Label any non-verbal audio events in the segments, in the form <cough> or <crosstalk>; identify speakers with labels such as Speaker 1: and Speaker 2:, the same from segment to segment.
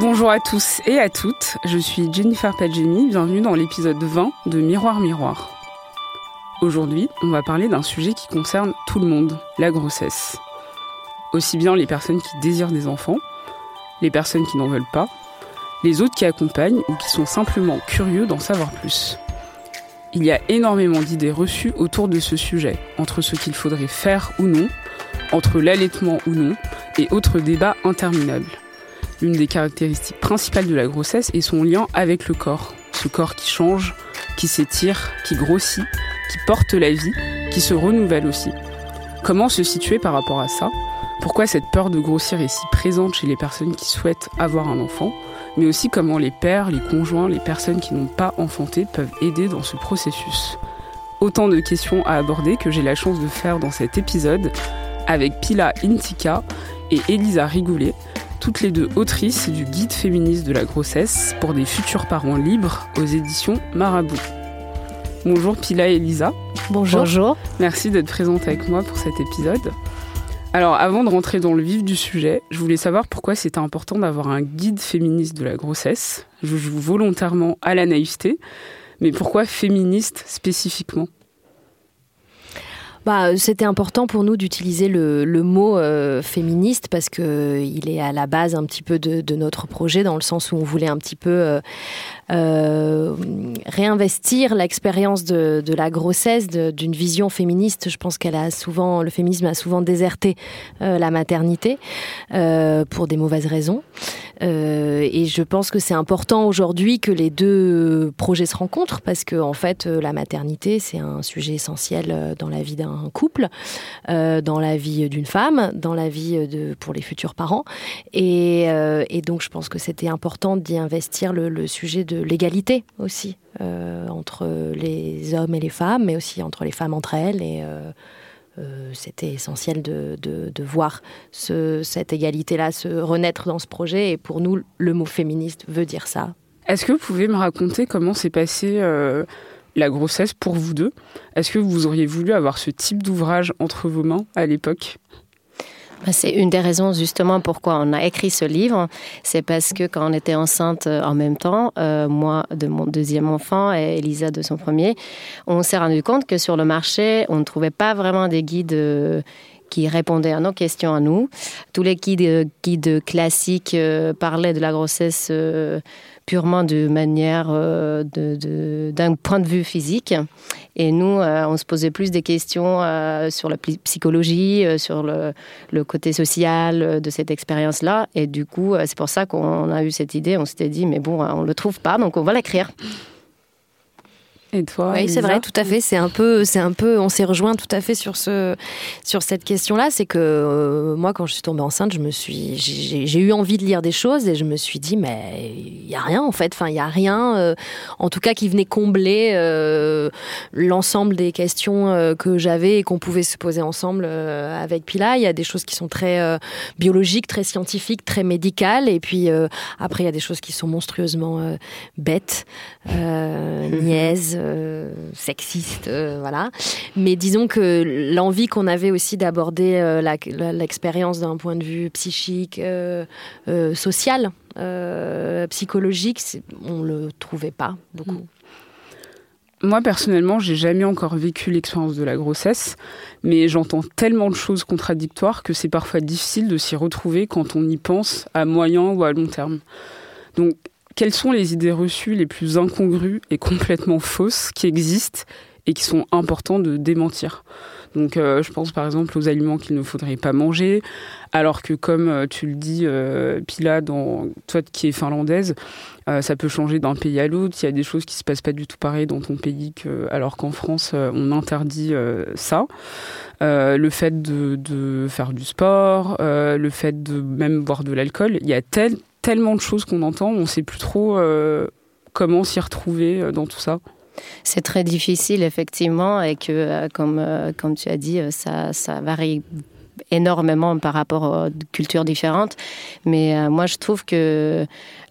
Speaker 1: Bonjour à tous et à toutes, je suis Jennifer Padgemi, bienvenue dans l'épisode 20 de Miroir Miroir. Aujourd'hui, on va parler d'un sujet qui concerne tout le monde, la grossesse. Aussi bien les personnes qui désirent des enfants, les personnes qui n'en veulent pas, les autres qui accompagnent ou qui sont simplement curieux d'en savoir plus. Il y a énormément d'idées reçues autour de ce sujet, entre ce qu'il faudrait faire ou non, entre l'allaitement ou non, et autres débats interminables. L'une des caractéristiques principales de la grossesse est son lien avec le corps. Ce corps qui change, qui s'étire, qui grossit, qui porte la vie, qui se renouvelle aussi. Comment se situer par rapport à ça? Pourquoi cette peur de grossir est si présente chez les personnes qui souhaitent avoir un enfant? Mais aussi comment les pères, les conjoints, les personnes qui n'ont pas enfanté peuvent aider dans ce processus? Autant de questions à aborder que j'ai la chance de faire dans cet épisode avec Pila Intika et Elisa Rigoulet, toutes les deux autrices du guide féministe de la grossesse pour des futurs parents libres aux éditions Marabout. Bonjour Pila et Elisa.
Speaker 2: Bonjour. Bonjour.
Speaker 1: Merci d'être présente avec moi pour cet épisode. Alors avant de rentrer dans le vif du sujet, je voulais savoir pourquoi c'était important d'avoir un guide féministe de la grossesse. Je joue volontairement à la naïveté, mais pourquoi féministe spécifiquement?
Speaker 2: Bah, c'était important pour nous d'utiliser le, mot euh, féministe parce que il est à la base un petit peu de, notre projet dans le sens où on voulait un petit peu euh, euh, réinvestir l'expérience de, de, la grossesse d'une vision féministe. Je pense qu'elle a souvent, le féminisme a souvent déserté euh, la maternité euh, pour des mauvaises raisons. Euh, et je pense que c'est important aujourd'hui que les deux projets se rencontrent parce que en fait, la maternité c'est un sujet essentiel dans la vie d'un couple, euh, dans la vie d'une femme, dans la vie de pour les futurs parents. Et, et donc, je pense que c'était important d'y investir le, sujet de l'égalité aussi euh, entre les hommes et les femmes, mais aussi entre les femmes entre elles. Et euh, euh, c'était essentiel de, voir ce, cette égalité-là se renaître dans ce projet. Et pour nous, le mot féministe veut dire ça.
Speaker 1: Est-ce que vous pouvez me raconter comment s'est passée euh, la grossesse pour vous deux Est-ce que vous auriez voulu avoir ce type d'ouvrage entre vos mains à l'époque?
Speaker 3: C'est une des raisons justement pourquoi on a écrit ce livre. C'est parce que quand on était enceinte en même temps, euh, moi de mon deuxième enfant et Elisa de son premier, on s'est rendu compte que sur le marché, on ne trouvait pas vraiment des guides euh, qui répondaient à nos questions à nous. Tous les guides, guides classiques euh, parlaient de la grossesse euh, purement de manière euh, d'un point de vue physique. Et nous, euh, on se posait plus des questions euh, sur la psychologie, euh, sur le, le, côté social euh, de cette expérience-là. Et du coup, euh, c'est pour ça qu'on a eu cette idée. On s'était dit, mais bon, on ne le trouve pas, donc on va l'écrire.
Speaker 1: Et toi
Speaker 2: Oui, c'est vrai, tout à fait. C'est un peu, c'est un peu, on s'est rejoint tout à fait sur ce, sur cette question-là. C'est que euh, moi, quand je suis tombée enceinte, je me suis, j'ai eu envie de lire des choses et je me suis dit, mais il y a rien en fait. Enfin, il y a rien, euh, en tout cas, qui venait combler euh, l'ensemble des questions euh, que j'avais et qu'on pouvait se poser ensemble euh, avec Pila. Il y a des choses qui sont très euh, biologiques, très scientifiques, très médicales, et puis euh, après, il y a des choses qui sont monstrueusement euh, bêtes, euh, <laughs> niaises sexiste, euh, voilà. Mais disons que l'envie qu'on avait aussi d'aborder euh, l'expérience d'un point de vue psychique, euh, euh, social, euh, psychologique, on le trouvait pas beaucoup. Mmh.
Speaker 1: Moi, personnellement, j'ai jamais encore vécu l'expérience de la grossesse, mais j'entends tellement de choses contradictoires que c'est parfois difficile de s'y retrouver quand on y pense à moyen ou à long terme. Donc, quelles sont les idées reçues les plus incongrues et complètement fausses qui existent et qui sont importants de démentir? Donc euh, je pense par exemple aux aliments qu'il ne faudrait pas manger, alors que comme euh, tu le dis, euh, Pila, dans toi qui est finlandaise, ça peut changer d'un pays à l'autre. Il y a des choses qui se passent pas du tout pareil dans ton pays que, alors qu'en France, on interdit ça. le fait de, de, faire du sport, le fait de même boire de l'alcool. Il y a tel, tellement de choses qu'on entend, on ne sait plus trop euh, comment s'y retrouver euh, dans tout ça.
Speaker 3: C'est très difficile, effectivement, et que, euh, comme, comme tu as dit, ça, ça varie énormément par rapport aux cultures différentes. Mais moi, je trouve que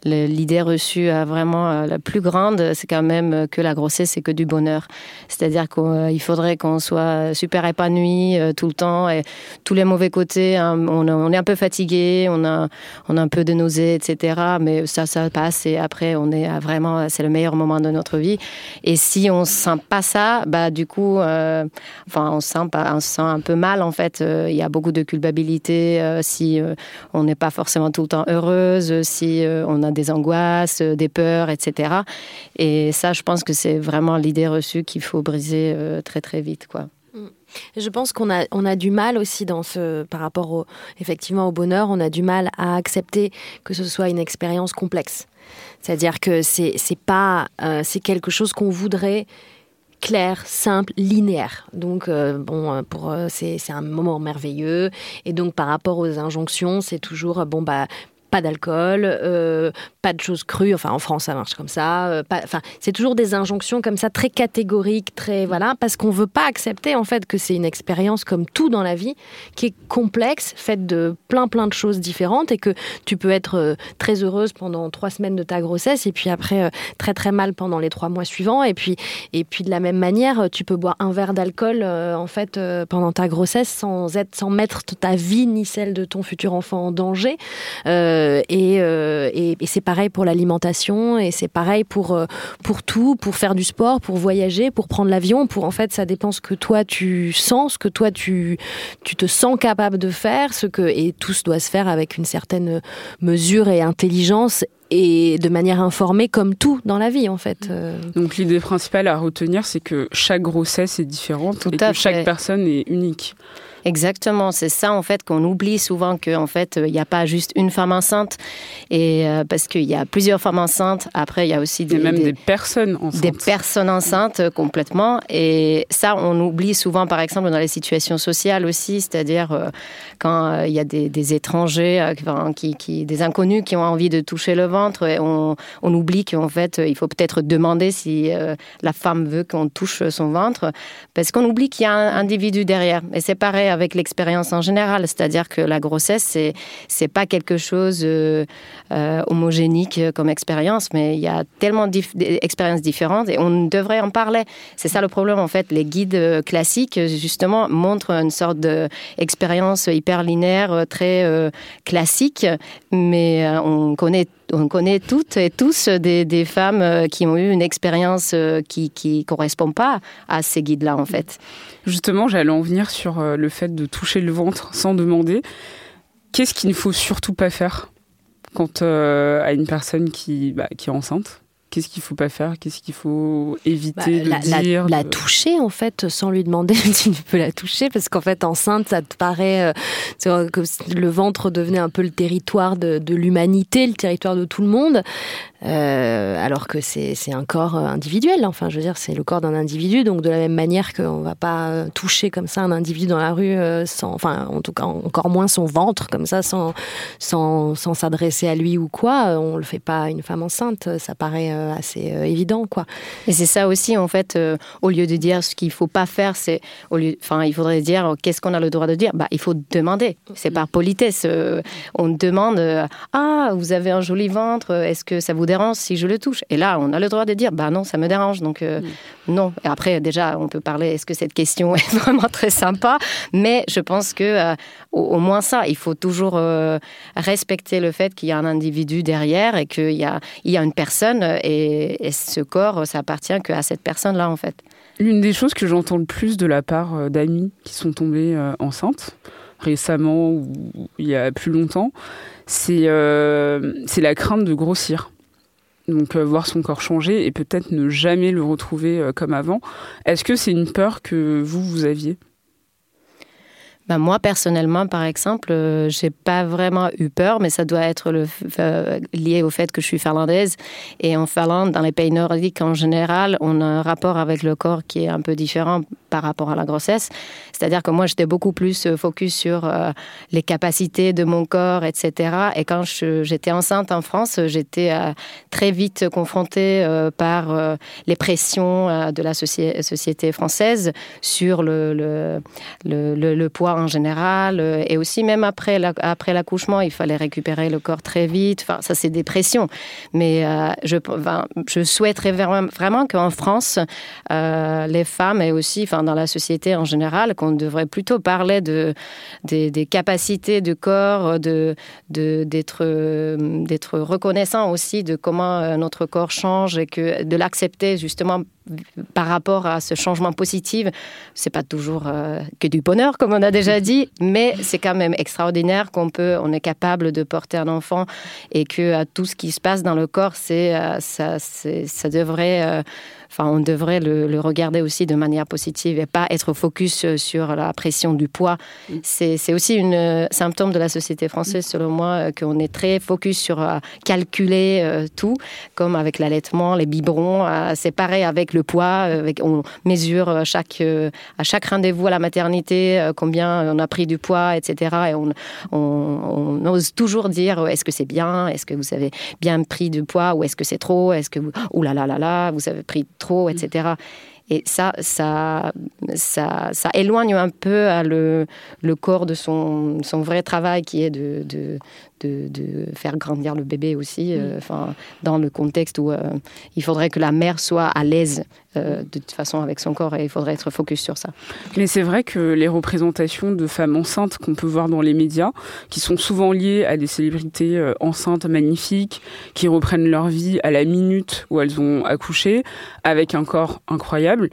Speaker 3: l'idée reçue vraiment euh, la plus grande, c'est quand même que la grossesse, c'est que du bonheur. C'est-à-dire qu'il euh, faudrait qu'on soit super épanoui euh, tout le temps et tous les mauvais côtés, hein, on, est un peu fatigué, on a, on a un peu de nausées, etc. Mais ça, ça passe et après, on est vraiment, c'est le meilleur moment de notre vie. Et si on sent pas ça, bah, du coup, enfin, on sent, on sent un peu mal, en fait. Il y a beaucoup de culpabilité si on n'est pas forcément tout le temps heureuse, si on a des angoisses, euh, des peurs, etc. Et ça, je pense que c'est vraiment l'idée reçue qu'il faut briser euh, très très vite, quoi. Mm.
Speaker 2: Je pense qu'on a, on a du mal aussi dans ce, par rapport au, effectivement au bonheur, on a du mal à accepter que ce soit une expérience complexe. C'est-à-dire que c'est, c'est pas, euh, c'est quelque chose qu'on voudrait clair, simple, linéaire. Donc, bon, pour c'est, c'est un moment merveilleux. Et donc, par rapport aux injonctions, c'est toujours bon bah pas d'alcool, euh, pas de choses crues. Enfin, en France, ça marche comme ça. Euh, enfin, c'est toujours des injonctions comme ça, très catégoriques, très voilà, parce qu'on veut pas accepter en fait que c'est une expérience comme tout dans la vie, qui est complexe, faite de plein plein de choses différentes, et que tu peux être euh, très heureuse pendant trois semaines de ta grossesse, et puis après très très mal pendant les trois mois suivants, et puis et puis de la même manière, tu peux boire un verre d'alcool en fait pendant ta grossesse sans être, sans mettre ta vie ni celle de ton futur enfant en danger. Euh, et, c'est pareil pour l'alimentation et c'est pareil pour, euh, pour tout, pour faire du sport, pour voyager, pour prendre l'avion. Pour en fait, ça dépend ce que toi tu sens, ce que toi tu, tu te sens capable de faire, ce que et tout se doit se faire avec une certaine mesure et intelligence et de manière informée comme tout dans la vie en fait.
Speaker 1: Donc l'idée principale à retenir c'est que chaque grossesse est différente et que chaque personne est unique.
Speaker 3: Exactement, c'est ça en fait qu'on oublie souvent qu'en fait il n'y a pas juste une femme enceinte. Et euh, parce qu'il y a plusieurs femmes enceintes. Après il y a aussi des,
Speaker 1: même des, personnes enceintes.
Speaker 3: Des personnes enceintes euh, complètement. Et ça on oublie souvent par exemple dans les situations sociales aussi, c'est-à-dire euh, quand il y a des, étrangers, qui, qui, des inconnus qui ont envie de toucher le ventre, et on, on oublie qu'en fait il faut peut-être demander si la femme veut qu'on touche son ventre. Parce qu'on oublie qu'il y a un individu derrière. Et c'est pareil avec l'expérience en général, c'est-à-dire que la grossesse, c'est c'est pas quelque chose euh, euh, homogénique comme expérience, mais il y a tellement d'expériences différentes et on devrait en parler. C'est ça le problème en fait. Les guides euh, classiques justement montrent une sorte d'expérience hyper linéaire, très classique, mais on connaît on connaît toutes et tous des, femmes qui ont eu une expérience qui ne correspond pas à ces guides-là, en fait.
Speaker 1: Justement, j'allais en venir sur euh, le fait de toucher le ventre <laughs> sans demander. Qu'est-ce qu'il ne faut surtout pas faire quand euh, à une personne qui, bah, qui est enceinte? Qu'est-ce qu'il faut pas faire? Qu'est-ce qu'il faut éviter bah, de
Speaker 2: la,
Speaker 1: dire
Speaker 2: La, toucher en fait, sans lui demander si <laughs> tu peux la toucher, parce qu'en fait enceinte, ça te paraît euh, que le ventre devenait un peu le territoire de, de l'humanité, le territoire de tout le monde. Euh, alors que c'est un corps euh, individuel. Enfin, je veux dire, c'est le corps d'un individu, donc de la même manière qu'on va pas euh, toucher comme ça un individu dans la rue, sans, enfin, en tout cas, encore moins son ventre comme ça, sans sans s'adresser à lui ou quoi. On le fait pas à une femme enceinte. Ça paraît assez évident, quoi.
Speaker 3: Et c'est ça aussi, en fait, au lieu de dire ce qu'il faut pas faire, c'est au lieu, enfin, il faudrait dire qu'est-ce qu'on a le droit de dire? Bah, il faut demander. C'est par politesse. On demande ah, vous avez un joli ventre. Est-ce que ça vous dérange si je le touche Et là, on a le droit de dire, bah non, ça me dérange, donc euh, mm. non. Et après, déjà, on peut parler, est-ce que cette question est <laughs> vraiment très sympa? Mais je pense que euh, au, moins ça, il faut toujours euh, respecter le fait qu'il y a un individu derrière et qu'il y a, il y a une personne et, et ce corps, ça appartient qu'à cette personne-là, en fait.
Speaker 1: L'une des choses que j'entends le plus de la part d'amis qui sont tombés enceintes, récemment ou il y a plus longtemps, c'est c'est la crainte de grossir donc euh, voir son corps changer et peut-être ne jamais le retrouver euh, comme avant. Est-ce que c'est une peur que vous, vous aviez?
Speaker 3: Ben moi, personnellement, par exemple, euh, j'ai pas vraiment eu peur, mais ça doit être le, euh, lié au fait que je suis finlandaise. Et en Finlande, dans les pays nordiques en général, on a un rapport avec le corps qui est un peu différent par rapport à la grossesse. C'est-à-dire que moi, j'étais beaucoup plus euh, focus sur euh, les capacités de mon corps, etc. Et quand j'étais enceinte en France, j'étais très vite confrontée par les pressions de la société française sur le, le, le, poids en général. Et aussi, même après l'accouchement, il fallait récupérer le corps très vite. Enfin, ça, c'est des pressions. Mais je, je souhaiterais vraiment qu'en France, les femmes et aussi, enfin, dans la société en général, qu'on devrait plutôt parler de, des, capacités du corps, de, d'être, d'être reconnaissant aussi de comment euh, notre corps change et que de l'accepter justement par rapport à ce changement positif. C'est pas toujours euh, que du bonheur, comme on a déjà <laughs> dit, mais c'est quand même extraordinaire qu'on peut, on est capable de porter un enfant et que à tout ce qui se passe dans le corps, c'est euh, ça, ça devrait enfin, on devrait le, regarder aussi de manière positive et pas être focus euh, sur la pression du poids. Mm. C'est aussi un euh, symptôme de la société française, mm. selon moi, euh, qu'on est très focus sur calculer tout, comme avec l'allaitement, les biberons. C'est pareil avec le poids. Avec, on mesure chaque, à chaque rendez-vous à la maternité combien on a pris du poids, etc. Et on, on, ose toujours dire est-ce que c'est bien, est-ce que vous avez bien pris du poids ou est-ce que c'est trop, est-ce que vous, oh là là là là, vous avez pris trop, etc. Et ça, ça, ça, ça éloigne un peu le, le corps de son, son vrai travail qui est de, de, de, faire grandir le bébé aussi, euh, enfin, dans le contexte où euh, il faudrait que la mère soit à l'aise euh, de toute façon avec son corps et il faudrait être focus sur ça.
Speaker 1: Mais c'est vrai que les représentations de femmes enceintes qu'on peut voir dans les médias, qui sont souvent liées à des célébrités enceintes magnifiques, qui reprennent leur vie à la minute où elles ont accouché, avec un corps incroyable,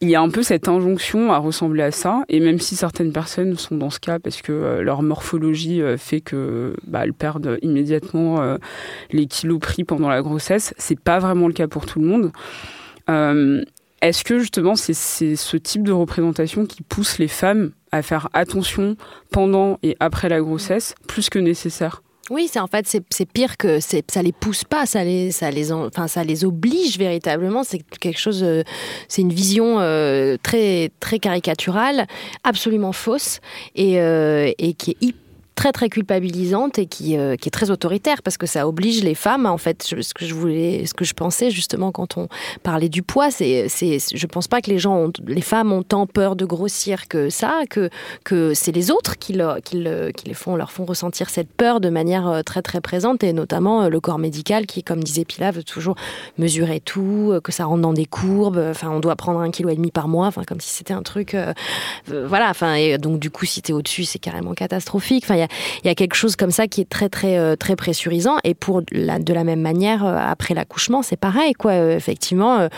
Speaker 1: il y a un peu cette injonction à ressembler à ça. Et même si certaines personnes sont dans ce cas parce que euh, leur morphologie euh, fait que bah, perdent immédiatement euh, les kilos pris pendant la grossesse, c'est pas vraiment le cas pour tout le monde. Est-ce que justement c'est ce type de représentation qui pousse les femmes à faire attention pendant et après la grossesse plus que nécessaire?
Speaker 2: Oui, c'est en fait c'est pire que ça les pousse pas, ça les ça les enfin ça les oblige véritablement. C'est quelque chose, euh, c'est une vision euh, très très caricaturale, absolument fausse et, euh, et qui est hyper très très culpabilisante et qui, euh, qui est très autoritaire parce que ça oblige les femmes en fait ce que je voulais ce que je pensais justement quand on parlait du poids c'est c'est je pense pas que les gens les femmes ont tant peur de grossir que ça que que c'est les autres qui, le, qui les font leur font ressentir cette peur de manière euh, très très présente et notamment euh, le corps médical qui comme disait Pilar veut toujours mesurer tout que ça rentre dans des courbes enfin on doit prendre un kilo et demi par mois enfin comme si c'était un truc voilà enfin et donc du coup si t'es au-dessus c'est carrément catastrophique enfin y a quelque chose comme ça qui est très très euh, très pressurisant. Et pour la, de la même manière, euh, après l'accouchement, c'est pareil quoi. Euh, effectivement,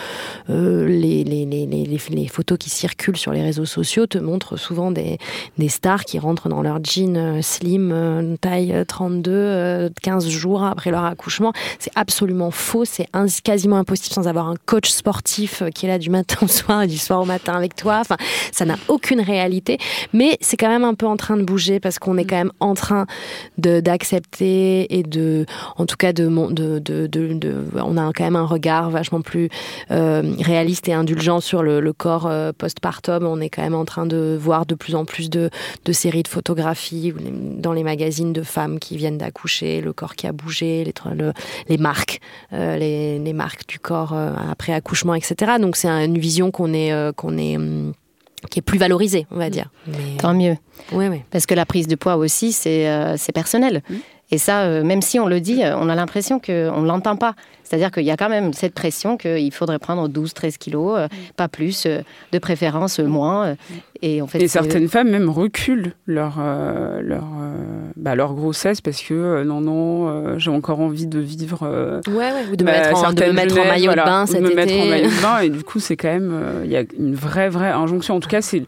Speaker 2: les, les, les, les, photos qui circulent sur les réseaux sociaux te montrent souvent des, des stars qui rentrent dans leur jean slim, taille 32, 15 jours après leur accouchement. C'est absolument faux. C'est quasiment impossible sans avoir un coach sportif qui est là du matin au soir et du soir au matin avec toi. Enfin, ça n'a aucune réalité. Mais c'est quand même un peu en train de bouger parce qu'on est quand même en train d'accepter et de, en tout cas, de, de, on a quand même un regard vachement plus euh, réaliste et indulgent sur le, le corps euh, postpartum. On est quand même en train de voir de plus en plus de, séries de photographies dans les magazines de femmes qui viennent d'accoucher, le corps qui a bougé, les, les marques, euh, les, les, marques du corps après accouchement, etc. Donc c'est une vision qu'on est, qu'on est hum, qui est plus valorisée, on va dire.
Speaker 3: Tant mieux. Oui, oui. Parce que la prise de poids aussi, c'est euh, personnel. Et ça, euh, même si on le dit, euh, on a l'impression qu'on ne l'entend pas. C'est-à-dire qu'il y a quand même cette pression qu'il faudrait prendre 12-13 kilos, euh, pas plus, de préférence moins.
Speaker 1: Et, en fait, et certaines femmes même reculent leur, leur, bah, leur grossesse parce que non, non, j'ai encore envie de vivre.
Speaker 2: ouais, ouais, ou de, me mettre, en, de me mettre en maillot de bain cet
Speaker 1: me mettre en maillot de <laughs> bain. Et du coup, c'est quand même. Il y a une vraie, vraie injonction. En tout cas, c'est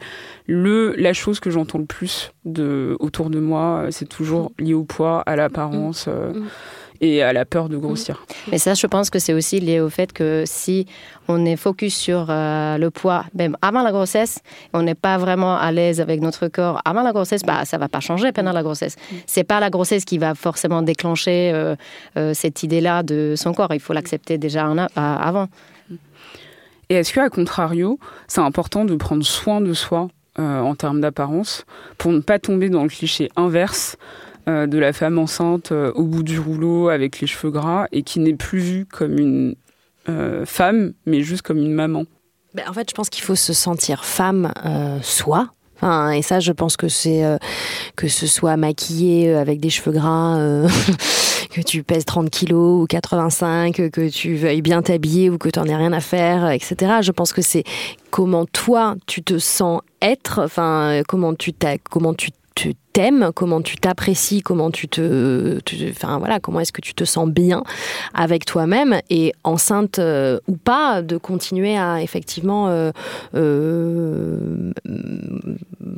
Speaker 1: le, la chose que j'entends le plus de, autour de moi, c'est toujours lié au poids, à l'apparence. Mm. Euh, et à la peur de grossir.
Speaker 3: Mais ça, je pense que c'est aussi lié au fait que si on est focus sur euh, le poids, même avant la grossesse, on n'est pas vraiment à l'aise avec notre corps avant la grossesse, bah, ça va pas changer pendant la grossesse. C'est pas la grossesse qui va forcément déclencher euh, euh, cette idée-là de son corps. Il faut l'accepter déjà en avant.
Speaker 1: Et est-ce qu'à contrario, c'est important de prendre soin de soi en termes d'apparence pour ne pas tomber dans le cliché inverse de la femme enceinte au bout du rouleau avec les cheveux gras et qui n'est plus vue comme une euh, femme, mais juste comme une maman
Speaker 2: ben, En fait, je pense qu'il faut se sentir femme euh, soi. Et ça, je pense que c'est euh, que ce soit maquillé avec des cheveux gras, <laughs> que tu pèses 30 kilos ou 85, que tu veuilles bien t'habiller ou que tu n'en aies rien à faire, etc. Je pense que c'est comment toi tu te sens être, enfin comment tu comment tu tu t'aimes, comment tu t'apprécies, comment tu te, enfin voilà, comment est-ce que tu te sens bien avec toi-même et enceinte euh, ou pas, de continuer à effectivement, euh, euh,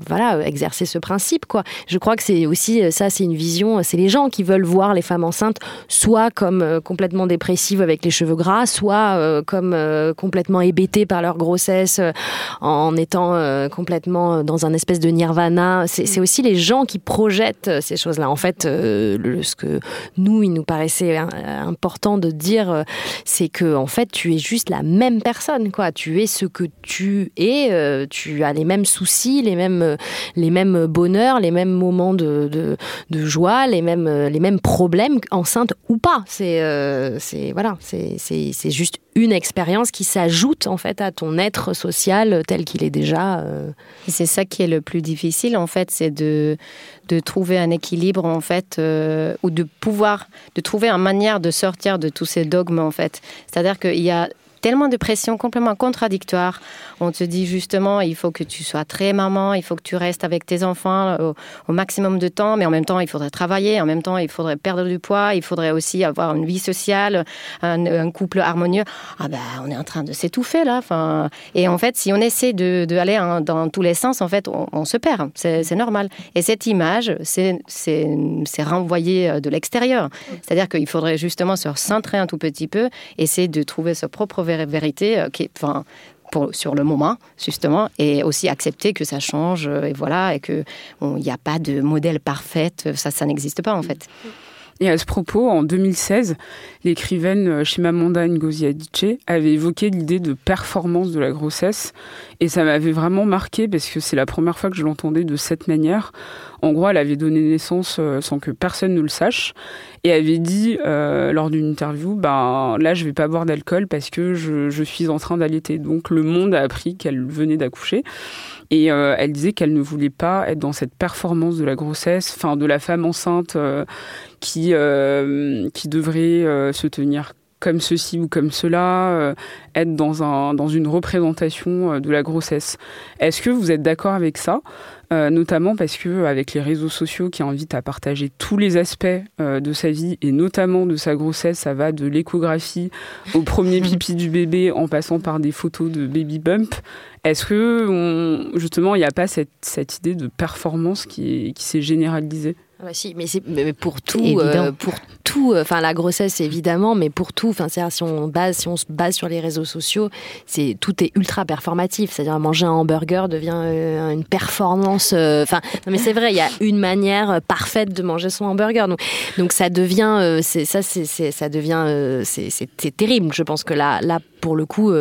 Speaker 2: voilà, exercer ce principe quoi. Je crois que c'est aussi ça, c'est une vision, c'est les gens qui veulent voir les femmes enceintes soit comme complètement dépressives avec les cheveux gras, soit comme complètement hébétées par leur grossesse, en étant complètement dans un espèce de nirvana. C'est aussi les gens qui projettent euh, ces choses-là. En fait, euh, ce que nous, il nous paraissait important de dire, euh, c'est que en fait, tu es juste la même personne, quoi. Tu es ce que tu es. tu as les mêmes soucis, les mêmes, les mêmes bonheurs, les mêmes moments de, de, joie, les mêmes, les mêmes problèmes, enceinte ou pas. C'est, voilà, c'est, juste une expérience qui s'ajoute en fait à ton être social tel qu'il est déjà. Euh.
Speaker 3: C'est ça qui est le plus difficile en fait, c'est de, de trouver un équilibre en fait, euh, ou de pouvoir, de trouver une manière de sortir de tous ces dogmes en fait. C'est-à-dire qu'il y a tellement de pression complètement contradictoire. On te dit justement, il faut que tu sois très maman, il faut que tu restes avec tes enfants au, maximum de temps, mais en même temps, il faudrait travailler, en même temps, il faudrait perdre du poids, il faudrait aussi avoir une vie sociale, un, couple harmonieux. Ah ben, on est en train de s'étouffer là. Enfin, et en fait, si on essaie de, aller dans tous les sens, en fait, on, se perd. C'est normal. Et cette image, c'est renvoyé de l'extérieur. C'est-à-dire qu'il faudrait justement se centrer un tout petit peu, essayer de trouver sa propre vérité, euh, qui enfin, pour, sur le moment, justement, et aussi accepter que ça change, euh, et voilà, et qu'il n'y a pas de modèle parfait, ça, ça n'existe pas en fait.
Speaker 1: Et à ce propos, en 2016, l'écrivaine Chimamanda Ngozi Adichie avait évoqué l'idée de performance de la grossesse. Et ça m'avait vraiment marqué parce que c'est la première fois que je l'entendais de cette manière. En gros, elle avait donné naissance euh, sans que personne ne le sache et avait dit euh, lors d'une interview, ben là, je vais pas boire d'alcool parce que je suis en train d'allaiter. Donc le monde a appris qu'elle venait d'accoucher. Et euh, elle disait qu'elle ne voulait pas être dans cette performance de la grossesse, enfin de la femme enceinte euh, qui, euh, qui devrait se tenir comme ceci ou comme cela, être dans, un, dans une représentation de la grossesse. Est-ce que vous êtes d'accord avec ça Notamment parce que avec les réseaux sociaux qui invitent à partager tous les aspects de sa vie et notamment de sa grossesse, ça va de l'échographie au premier <laughs> pipi du bébé en passant par des photos de baby bump. Est-ce que justement il n'y a pas cette, cette, idée de performance qui, qui s'est généralisée?
Speaker 2: Ah bah si, mais, mais pour tout, euh, pour euh, enfin la grossesse évidemment, mais pour tout, enfin si on base, se base sur les réseaux sociaux, c'est tout est ultra performatif. C'est-à-dire manger un hamburger devient euh, une performance. Enfin, non mais c'est vrai, il y a une manière parfaite de manger son hamburger. Donc, ça devient, c'est ça, c'est ça devient, c'est terrible. Je pense que là, là pour le coup,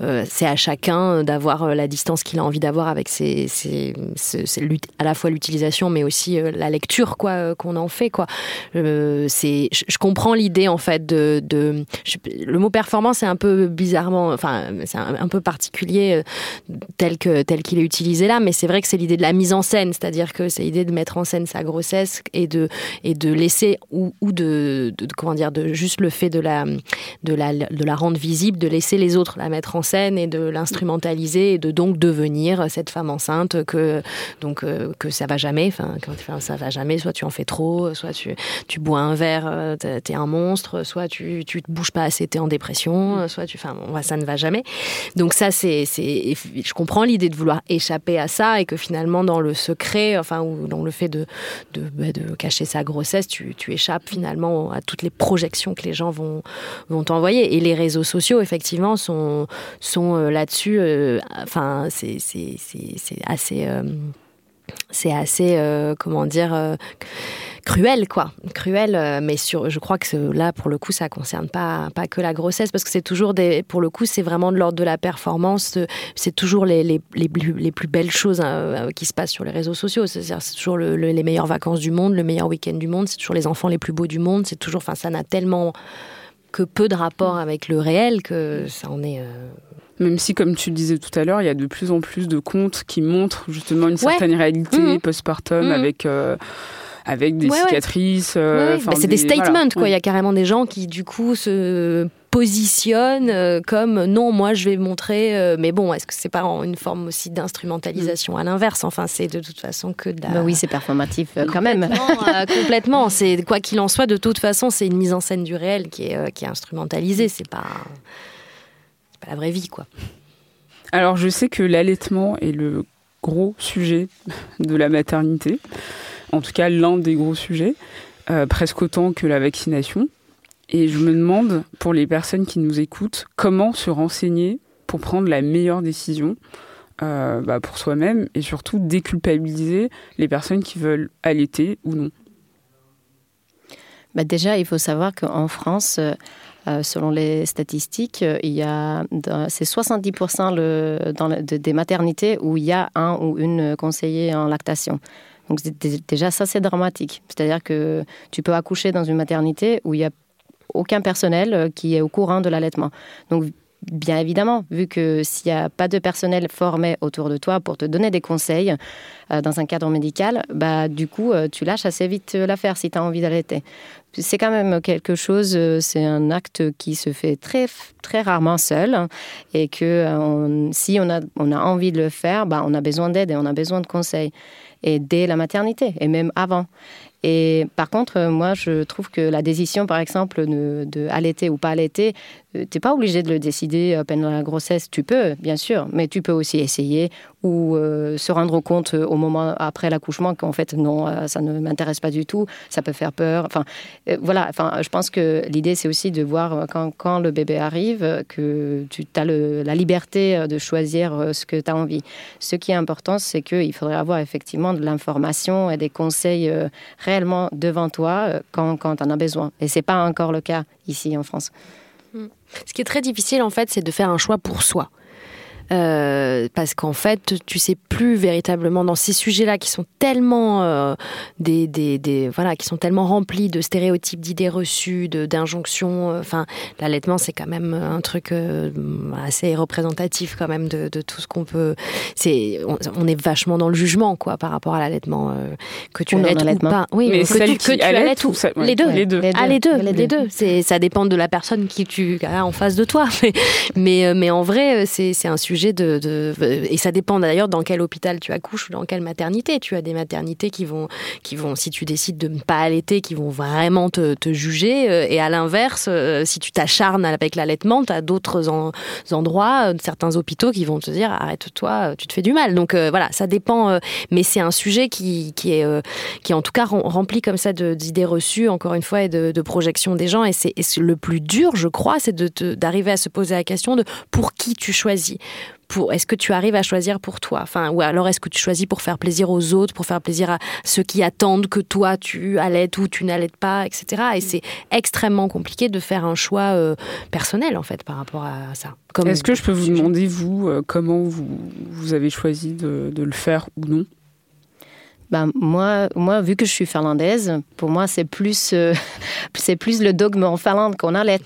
Speaker 2: c'est à chacun d'avoir la distance qu'il a envie d'avoir avec à la fois l'utilisation, mais aussi la lecture quoi euh, qu'on en fait quoi. Euh, je, comprends l'idée en fait de, de le mot performance est un peu bizarrement, enfin c'est un, peu particulier euh, tel que tel qu'il est utilisé là, mais c'est vrai que c'est l'idée de la mise en scène, c'est-à-dire que c'est l'idée de mettre en scène sa grossesse et de et de laisser ou, ou de, de, comment dire de juste le fait de la de la de la rendre visible, de laisser les autres la mettre en scène et de l'instrumentaliser et de donc devenir cette femme enceinte que donc que ça va jamais, enfin ça va jamais soit tu en fais trop, soit tu, tu bois un verre euh, t'es un monstre, soit tu, tu te bouges pas assez, t'es en dépression, soit tu, enfin, ça ne va jamais. Donc ça, c'est, je comprends l'idée de vouloir échapper à ça et que finalement dans le secret, enfin, ou dans le fait de, de, bah, de cacher sa grossesse, tu, tu, échappes finalement à toutes les projections que les gens vont, vont t'envoyer. Et les réseaux sociaux, effectivement, sont, sont là-dessus, enfin, c'est assez c'est assez, euh, comment dire, euh, cruel, quoi. Cruel, euh, mais sur, je crois que là, pour le coup, ça concerne pas, pas que la grossesse, parce que c'est toujours des, pour le coup, c'est vraiment de l'ordre de la performance. C'est toujours les, les, les, plus, les, plus, belles choses hein, qui se passent sur les réseaux sociaux. C'est-à-dire, c'est toujours les meilleures vacances du monde, le meilleur week-end du monde, c'est toujours les enfants les plus beaux du monde. C'est toujours, enfin, ça n'a tellement que peu de rapport avec le réel que ça en est.
Speaker 1: Même si, comme tu le disais tout à l'heure, il y a de plus en plus de comptes qui montrent justement une certaine réalité mmh. postpartum mmh. avec. Euh, avec des cicatrices.
Speaker 2: Euh, bah, c'est des, statements, quoi. Il y a carrément des gens qui, du coup, se positionnent euh, comme non, moi je vais montrer. mais bon, est-ce que c'est pas une forme aussi d'instrumentalisation à l'inverse? Enfin, c'est de toute façon que de la...
Speaker 3: Bah oui, c'est performatif quand même. <laughs>
Speaker 2: complètement. C'est quoi qu'il en soit, de toute façon, c'est une mise en scène du réel qui est, qui est instrumentalisée. C'est pas pas la vraie vie, quoi.
Speaker 1: Alors, je sais que l'allaitement est le gros sujet de la maternité, en tout cas l'un des gros sujets, euh, presque autant que la vaccination. Et je me demande, pour les personnes qui nous écoutent, comment se renseigner pour prendre la meilleure décision euh, bah, pour soi-même et surtout déculpabiliser les personnes qui veulent allaiter ou non.
Speaker 3: Bah déjà, il faut savoir qu'en France, euh, selon les statistiques, il y a c'est 70% le, dans des maternités où il y a un ou une conseillère en lactation. Donc déjà ça c'est dramatique. C'est-à-dire que tu peux accoucher dans une maternité où il n'y a aucun personnel euh, qui est au courant de l'allaitement. Donc bien évidemment, vu que s'il n'y a pas de personnel formé autour de toi pour te donner des conseils euh, dans un cadre médical, bah, du coup, euh, tu lâches assez vite l'affaire si tu as envie d'allaiter. C'est quand même quelque chose, euh, c'est un acte qui se fait très, très rarement seul et que si on a, on a envie de le faire, bah, on a besoin d'aide et on a besoin de conseils. Et dès la maternité et même avant. Et par contre, moi, je trouve que la décision, par exemple, de, de allaiter ou pas allaiter, euh, tu n'es pas obligé de le décider euh, pendant la grossesse. Tu peux, bien sûr, mais tu peux aussi essayer ou euh, se rendre compte au moment après l'accouchement qu'en fait, non, ça ne m'intéresse pas du tout, ça peut faire peur. Enfin, voilà, enfin, je pense que l'idée, c'est aussi de voir quand, le bébé arrive que tu as la liberté de choisir ce que tu as envie. Ce qui est important, c'est qu'il faudrait avoir effectivement de l'information et des conseils réellement devant toi quand, quand tu en as besoin. Et ce n'est pas encore le cas ici en France.
Speaker 2: Ce qui est très difficile, en fait, c'est de faire un choix pour soi. Euh, parce qu'en fait, tu sais plus véritablement dans ces sujets-là qui sont tellement euh, des, des, des, voilà, qui sont tellement remplis de stéréotypes, d'idées reçues, d'injonctions. Euh, enfin, l'allaitement, c'est quand même un truc assez représentatif quand même de, de tout ce qu'on peut. C'est, on, est vachement dans le jugement quoi par rapport à l'allaitement que tu allaites ou pas.
Speaker 1: Oui, mais que tu, que tu allaites
Speaker 2: ou les, deux. les deux. Ah les deux. Les deux. C'est ça dépend de la personne qui tu as en face de toi. <laughs> Mais mais, mais en vrai, c'est un sujet et ça dépend d'ailleurs dans quel hôpital tu accouches ou dans quelle maternité. Tu as des maternités qui vont, qui vont si tu décides de ne pas allaiter, qui vont vraiment te, juger. Euh, et à l'inverse, euh, si tu t'acharnes avec l'allaitement, tu as d'autres endroits, euh, certains hôpitaux qui vont te dire arrête-toi, tu te fais du mal. Donc voilà, ça dépend. mais c'est un sujet qui, qui, est, qui en tout cas rempli comme ça d'idées reçues, encore une fois, et de, de projections des gens. Et c'est le plus dur, je crois, c'est d'arriver à se poser la question de pour qui tu choisis est-ce que tu arrives à choisir pour toi? Enfin ou alors est-ce que tu choisis pour faire plaisir aux autres pour faire plaisir à ceux qui attendent que toi tu allaites ou tu n'allaites pas etc et c'est extrêmement compliqué de faire un choix euh, personnel en fait par rapport à ça.
Speaker 1: Est-ce que je peux vous demander vous euh, comment vous, vous avez choisi de le faire ou non?
Speaker 3: Ben, moi, moi, vu que je suis finlandaise, pour moi, c'est plus, euh, <laughs> plus le dogme en Finlande qu'on allait.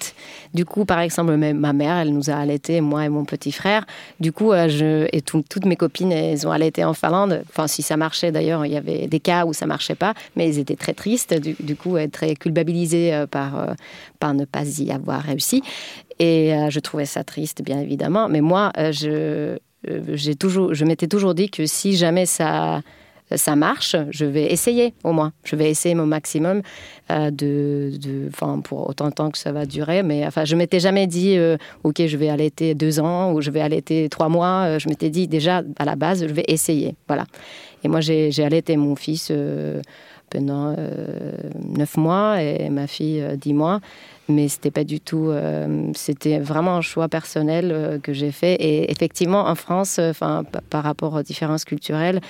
Speaker 3: Du coup, par exemple, ma mère, elle nous a allaités, moi et mon petit frère. Du coup, euh, et toutes mes copines, elles ont allaité en Finlande. Enfin, si ça marchait, d'ailleurs, il y avait des cas où ça marchait pas, mais elles étaient très tristes, du, du coup, très culpabilisées euh, par, par ne pas y avoir réussi. Et je trouvais ça triste, bien évidemment. Mais moi, je, j'ai je m'étais toujours dit que si jamais ça ça marche, je vais essayer au moins. Je vais essayer mon maximum euh, de, de pour autant de temps que ça va durer. Mais enfin, je m'étais jamais dit, euh, ok, je vais allaiter deux ans ou je vais allaiter trois mois. Je m'étais dit déjà à la base, je vais essayer. Voilà. Et moi, j'ai allaité mon fils pendant neuf mois et ma fille dix mois mais c'était pas du tout. Euh, c'était vraiment un choix personnel euh, que j'ai fait. Et effectivement, en France, euh, enfin, par rapport aux différences culturelles,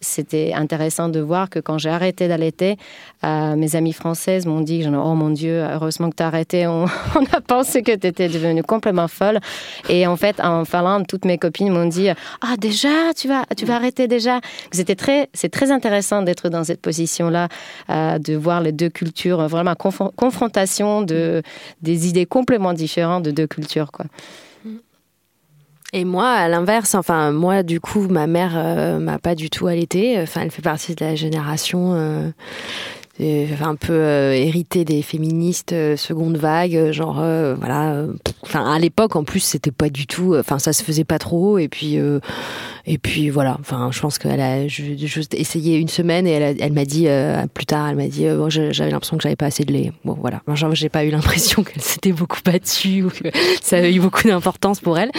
Speaker 3: c'était intéressant de voir que quand j'ai arrêté d'allaiter, mes amies françaises m'ont dit Oh mon Dieu, heureusement que tu as arrêté. <laughs> On, a pensé que tu étais devenue complètement folle. Et en fait, en Finlande, toutes mes copines m'ont dit Ah, déjà, tu vas, tu vas arrêter déjà. C'était très, c'est très intéressant d'être dans cette position-là, de voir les deux cultures, vraiment confrontation de, des idées complètement différentes de deux cultures. Quoi.
Speaker 2: Et moi, à l'inverse, enfin, moi, du coup, ma mère euh, m'a pas du tout allaité. Enfin, elle fait partie de la génération euh, un peu euh, hérité des féministes euh, seconde vague, euh, genre voilà. Enfin à l'époque en plus c'était pas du tout, enfin ça se faisait pas trop et puis et puis voilà. Enfin je pense qu'elle a juste essayé une semaine et elle, elle m'a dit plus tard, elle m'a dit bon, j'avais l'impression que j'avais pas assez de lait. Bon voilà, genre j'ai pas eu l'impression <laughs> qu'elle s'était beaucoup battue ou que ça avait eu beaucoup d'importance pour elle,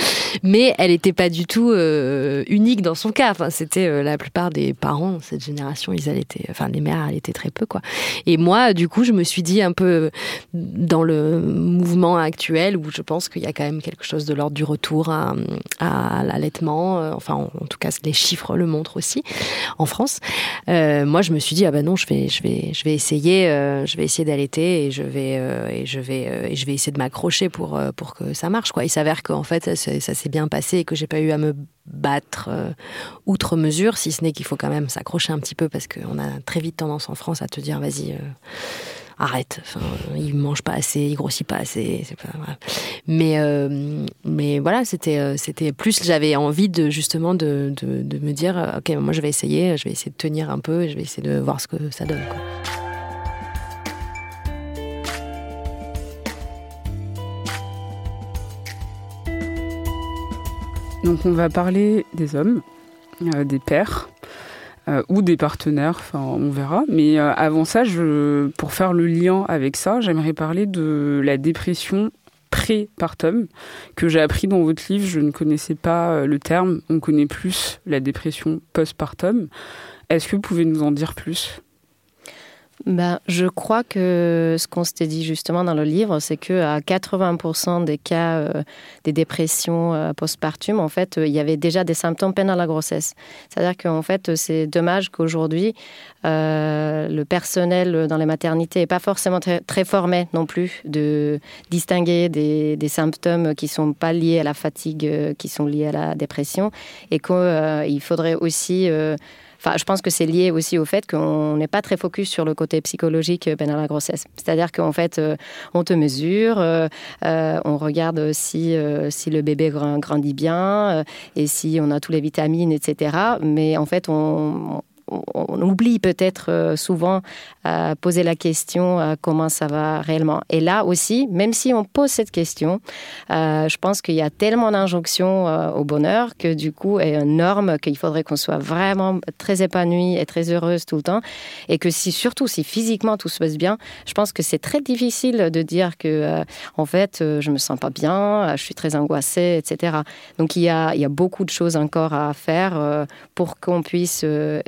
Speaker 2: mais elle était pas du tout unique dans son cas. Enfin c'était la plupart des parents cette génération, ils allaient, enfin les mères allaient très peu quoi. Et moi, du coup, je me suis dit un peu dans le mouvement actuel où je pense qu'il y a quand même quelque chose de l'ordre du retour à, l'allaitement. Euh, enfin, en, tout cas, les chiffres le montrent aussi en France. Euh, moi, je me suis dit ah ben non, je vais, je vais, je vais essayer, euh, je vais essayer d'allaiter et je vais, et je vais, et je vais essayer de m'accrocher pour pour que ça marche quoi. Il s'avère qu'en fait, ça, ça s'est bien passé et que j'ai pas eu à me battre euh, outre mesure, si ce n'est qu'il faut quand même s'accrocher un petit peu parce qu'on a très vite tendance en France à te dire vas-y. Euh, arrête, enfin, il mange pas assez, il grossit pas assez. Mais, euh, mais voilà, c'était, c'était plus, j'avais envie de justement de, de, me dire, ok, moi je vais essayer, je vais essayer de tenir un peu, je vais essayer de voir ce que ça donne.
Speaker 1: Donc on va parler des hommes, euh, des pères euh, ou des partenaires, on verra. Mais euh, avant ça, pour faire le lien avec ça, j'aimerais parler de la dépression pré-partum que j'ai appris dans votre livre. Je ne connaissais pas le terme. On connaît plus la dépression post-partum. Est-ce que vous pouvez nous en dire plus?
Speaker 3: Ben, je crois que ce qu'on s'était dit justement dans le livre, c'est que à 80% des cas euh, des dépressions euh, postpartum, en fait, il y avait déjà des symptômes pendant la grossesse. C'est-à-dire qu'en fait, c'est dommage qu'aujourd'hui, euh, le personnel dans les maternités n'est pas forcément très, formé non plus de distinguer des, des, symptômes qui sont pas liés à la fatigue, qui sont liés à la dépression, et qu'il faudrait aussi Enfin, je pense que c'est lié aussi au fait qu'on n'est pas très focus sur le côté psychologique pendant la grossesse. C'est-à-dire qu'en fait, euh, on te mesure, euh, euh, on regarde si, si le bébé grandit bien et si on a tous les vitamines, etc. Mais en fait, on, on oublie peut-être euh, souvent poser la question euh, comment ça va réellement. Et là aussi, même si on pose cette question, euh, je pense qu'il y a tellement d'injonctions au bonheur que du coup, et une norme qu'il faudrait qu'on soit vraiment très épanoui et très heureuse tout le temps. Et que si, surtout si physiquement tout se passe bien, je pense que c'est très difficile de dire que, en fait, je me sens pas bien, je suis très angoissée, etc. Donc il y a, il y a beaucoup de choses encore à faire pour qu'on puisse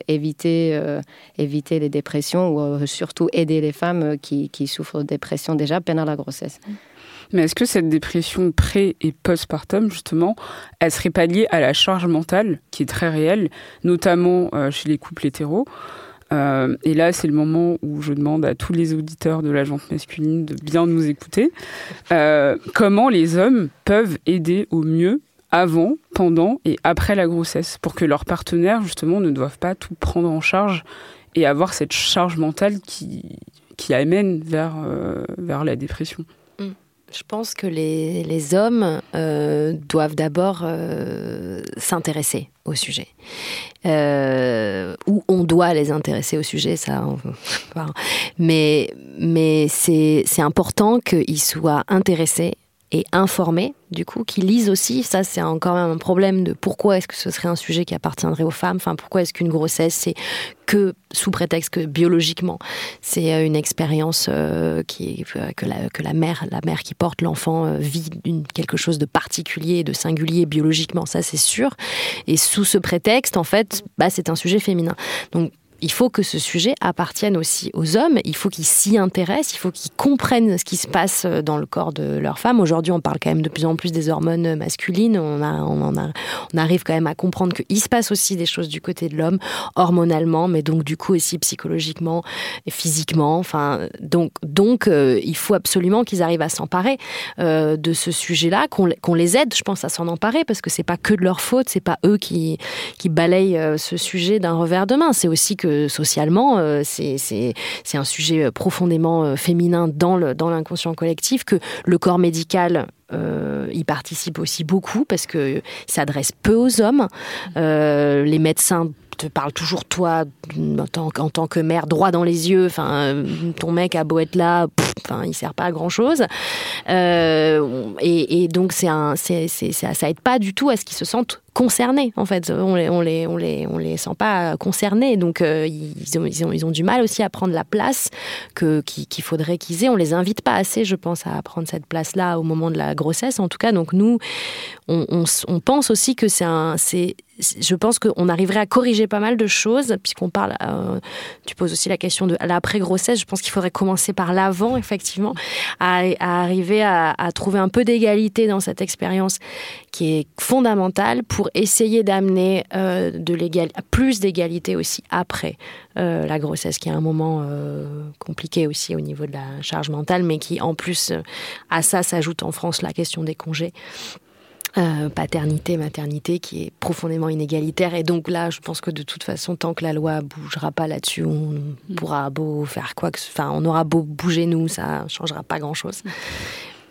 Speaker 3: éviter éviter, euh, éviter les dépressions ou euh, surtout aider les femmes qui, qui, souffrent de dépression déjà pendant la grossesse.
Speaker 1: Mais est-ce que cette dépression pré- et postpartum, justement, elle serait pas liée à la charge mentale qui est très réelle, notamment euh, chez les couples hétéros? Et là, c'est le moment où je demande à tous les auditeurs de la jante masculine de bien nous écouter. comment les hommes peuvent aider au mieux avant, pendant et après la grossesse, pour que leurs partenaires, justement, ne doivent pas tout prendre en charge et avoir cette charge mentale qui, amène vers, euh, vers la dépression.
Speaker 2: Mm. Je pense que les, hommes euh, doivent d'abord euh, s'intéresser au sujet. ou on doit les intéresser au sujet, ça. mais c'est important qu'ils soient intéressés et informés, du coup, qui lisent aussi. Ça, c'est encore même un problème de pourquoi est-ce que ce serait un sujet qui appartiendrait aux femmes. Enfin, pourquoi est-ce qu'une grossesse, c'est que sous prétexte que biologiquement, c'est euh, une expérience euh, euh, que la, que la mère, la mère qui porte l'enfant vit quelque chose de particulier, de singulier biologiquement. Ça, c'est sûr. Et sous ce prétexte, en fait, bah, c'est un sujet féminin. Donc il faut que ce sujet appartienne aussi aux hommes, il faut qu'ils s'y intéressent, il faut qu'ils comprennent ce qui se passe dans le corps de leur femme. Aujourd'hui, on parle quand même de plus en plus des hormones masculines, on, arrive quand même à comprendre qu'il se passe aussi des choses du côté de l'homme, hormonalement, mais donc du coup aussi psychologiquement et physiquement. Enfin, donc, euh, il faut absolument qu'ils arrivent à s'emparer euh, de ce sujet-là, qu'on les aide, je pense, à s'en emparer, parce que c'est pas que de leur faute, c'est pas eux qui, qui balayent euh, ce sujet d'un revers de main, c'est aussi que socialement, euh, c'est un sujet euh, profondément euh, féminin dans l'inconscient dans collectif, que le corps médical y participe aussi beaucoup parce que s'adresse peu aux hommes. les médecins te parlent toujours toi en tant, que mère droit dans les yeux. Enfin, ton mec a beau être là, enfin, il sert pas à grand chose. et, donc c'est un, c'est, ça, ça aide pas du tout à ce qu'ils se sentent concernés en fait. On les, on les, on les, on les sent pas concernés, donc euh, ils, ont, ils, ont, ils, ont, du mal aussi à prendre la place que qu'il faudrait qu'ils aient. On les invite pas assez, je pense, à prendre cette place-là au moment de la grossesse. En tout cas, donc nous, on, on, pense aussi que c'est un, c'est je pense qu'on arriverait à corriger pas mal de choses, puisqu'on parle, euh, tu poses aussi la question de l'après-grossesse, je pense qu'il faudrait commencer par l'avant, effectivement, à, à arriver à, trouver un peu d'égalité dans cette expérience qui est fondamentale pour essayer d'amener euh, de plus d'égalité aussi après euh, la grossesse, qui est un moment euh, compliqué aussi au niveau de la charge mentale, mais qui en plus à ça s'ajoute en France la question des congés. Euh, paternité, maternité, qui est profondément inégalitaire. Et donc là, je pense que de toute façon, tant que la loi bougera pas là-dessus, on mm. pourra beau faire quoi que, enfin, on aura beau bouger nous, ça changera pas grand-chose.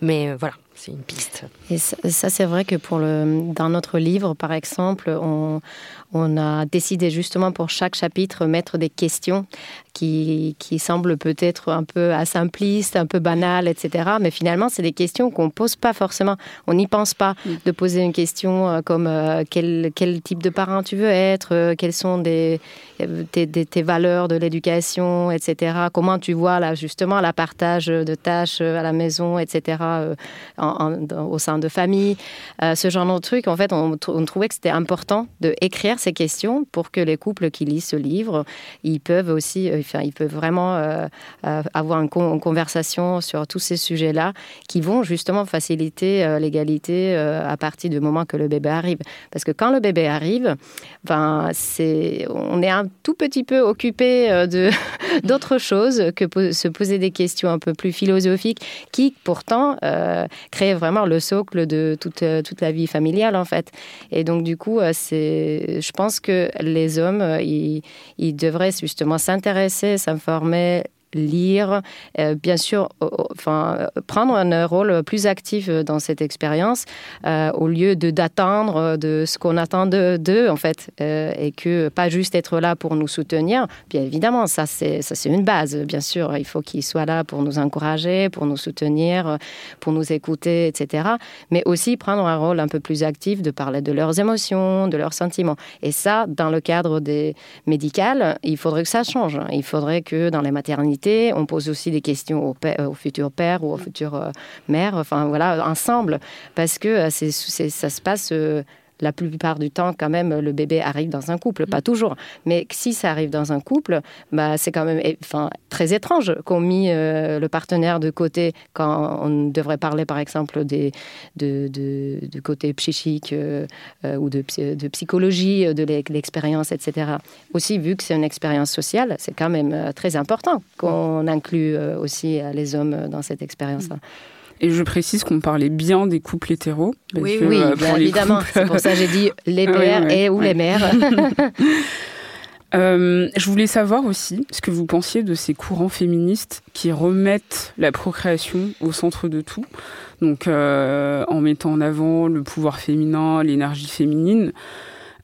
Speaker 2: Mais euh, voilà, c'est une piste.
Speaker 3: Et ça, ça c'est vrai que pour le, dans notre livre, par exemple, on, on a décidé justement pour chaque chapitre mettre des questions qui, qui semblent peut-être un peu simplistes, un peu banales, etc. Mais finalement, c'est des questions qu'on ne pose pas forcément. On n'y pense pas mm. de poser une question euh, comme euh, quel, quel, type de parent tu veux être, euh, quelles sont des, tes, tes, valeurs de l'éducation, etc. Comment tu vois là, justement la partage de tâches à la maison, etc. En, au sein de famille. ce genre de trucs, en fait, on, trouvait que c'était important de écrire ces questions pour que les couples qui lisent ce livre, ils peuvent aussi, euh, enfin, ils peuvent vraiment euh, euh, avoir une, conversation sur tous ces sujets-là qui vont justement faciliter l'égalité à partir du moment que le bébé arrive. Parce que quand le bébé arrive, ben, c'est, on est un tout petit peu occupé de, <laughs> d'autres choses que se poser des questions un peu plus philosophiques qui pourtant créent vraiment le socle de toute, toute la vie familiale en fait. Et donc du coup, c'est, je pense que les hommes, euh, ils, ils devraient justement s'intéresser, s'informer, lire, euh, bien sûr, prendre un rôle plus actif dans cette expérience euh, au lieu de d'attendre de ce qu'on attend d'eux, en fait, euh, et que pas juste être là pour nous soutenir. Bien évidemment, ça c'est ça c'est une base, bien sûr. Il faut qu'ils soient là pour nous encourager, pour nous soutenir, pour nous écouter, etc. Mais aussi prendre un rôle un peu plus actif de parler de leurs émotions, de leurs sentiments. Et ça, dans le cadre des médicales, il faudrait que ça change. Il faudrait que dans les maternités on pose aussi des questions au, père, au futur père ou aux futures euh, mères, enfin voilà, ensemble, parce que euh, ça se passe euh, la plupart du temps, quand même, le bébé arrive dans un couple, pas mm. toujours. Mais si ça arrive dans un couple, bah, c'est quand même enfin, très étrange qu'on mis euh, le partenaire de côté quand on devrait parler, par exemple, des, de, de, de côté psychique euh, euh, ou de, de, psychologie, de l'expérience, etc. Aussi, vu que c'est une expérience sociale, c'est quand même très important qu'on inclue aussi les hommes dans cette expérience-là. Mm.
Speaker 1: Et je précise qu'on parlait bien des couples hétéros.
Speaker 3: Oui, oui, euh, bien évidemment. C'est pour ça que j'ai dit <laughs> les pères et ou les mères. <laughs> <laughs>
Speaker 1: Euh, je voulais savoir aussi ce que vous pensiez de ces courants féministes qui remettent la procréation au centre de tout, donc euh, en mettant en avant le pouvoir féminin, l'énergie féminine.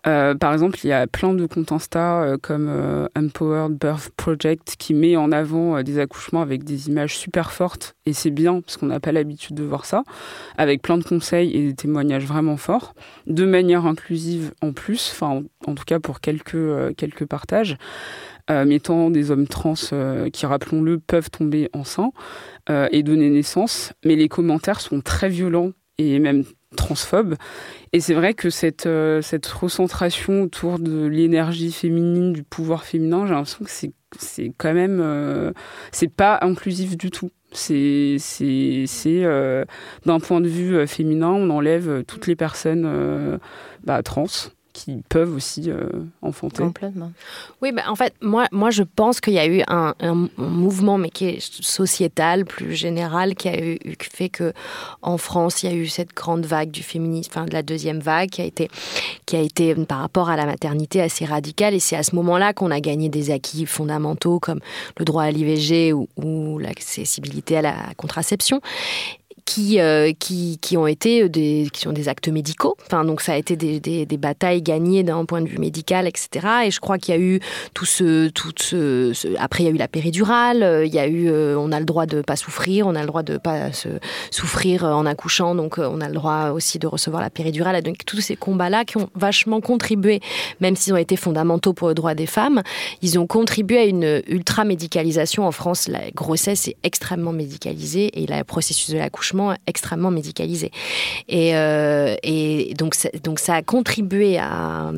Speaker 1: Euh, par exemple, il y a plein de comptes Insta euh, comme euh, Empowered Birth Project qui met en avant des accouchements avec des images super fortes. Et c'est bien parce qu'on n'a pas l'habitude de voir ça, avec plein de conseils et des témoignages vraiment forts, de manière inclusive en plus, enfin en, tout cas pour quelques, quelques partages. mettant des hommes trans qui, rappelons-le, peuvent tomber enceints et donner naissance. Mais les commentaires sont très violents et même transphobe. Et c'est vrai que cette, euh, cette recentration autour de l'énergie féminine, du pouvoir féminin, j'ai l'impression que c'est, c'est quand même. Euh, c'est pas inclusif du tout. C'est, c'est, c'est euh, d'un point de vue féminin, on enlève toutes les personnes bah, trans qui peuvent aussi euh, enfanter.
Speaker 3: Complètement.
Speaker 2: Oui, bah, en fait, moi, moi je pense qu'il y a eu un, mouvement, mais qui est sociétal, plus général, qui a eu, fait que en France, il y a eu cette grande vague du féminisme, enfin de la deuxième vague, qui a été, qui a été par rapport à la maternité assez radicale. Et c'est à ce moment-là qu'on a gagné des acquis fondamentaux comme le droit à l'IVG ou, ou l'accessibilité à la contraception qui, euh, qui, qui, ont été des, qui sont des actes médicaux. Enfin, donc ça a été des, des, batailles gagnées d'un point de vue médical, etc. Et je crois qu'il y a eu tout ce, tout ce, après il y a eu la péridurale, euh, il y a eu, euh, on a le droit de pas souffrir, on a le droit de pas se souffrir en accouchant, donc on a le droit aussi de recevoir la péridurale. Donc tous ces combats-là qui ont vachement contribué, même s'ils ont été fondamentaux pour le droit des femmes, ils ont contribué à une ultra médicalisation en France. La grossesse est extrêmement médicalisée et le processus de l'accouchement extrêmement médicalisé. Et, euh, donc, ça a contribué à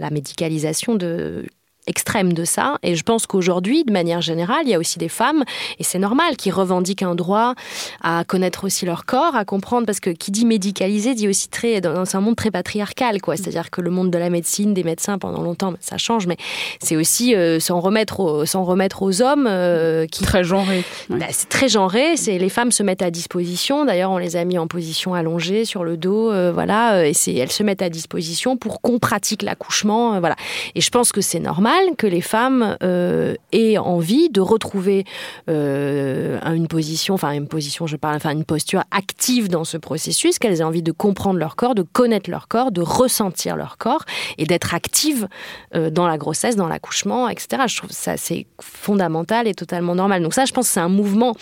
Speaker 2: la médicalisation de extrême de ça. Et je pense qu'aujourd'hui, de manière générale, il y a aussi des femmes, et c'est normal, qui revendiquent un droit à connaître aussi leur corps, à comprendre, parce que qui dit médicalisé dit aussi très, dans un monde très patriarcal, quoi. C'est-à-dire que le monde de la médecine, des médecins, pendant longtemps, ça change, mais c'est aussi euh, s'en remettre, aux, remettre aux hommes euh, qui
Speaker 1: très genré.
Speaker 2: Bah, c'est très genré. C'est les femmes se mettent à disposition. D'ailleurs, on les a mis en position allongée sur le dos, euh, voilà, et c'est elles se mettent à disposition pour qu'on pratique l'accouchement, voilà. Et je pense que c'est normal que les femmes euh, aient envie de retrouver euh, une position, enfin une position, je parle, enfin une posture active dans ce processus, qu'elles aient envie de comprendre leur corps, de connaître leur corps, de ressentir leur corps et d'être actives euh, dans la grossesse, dans l'accouchement, etc. Je trouve ça c'est fondamental et totalement normal. Donc ça, je pense que c'est un mouvement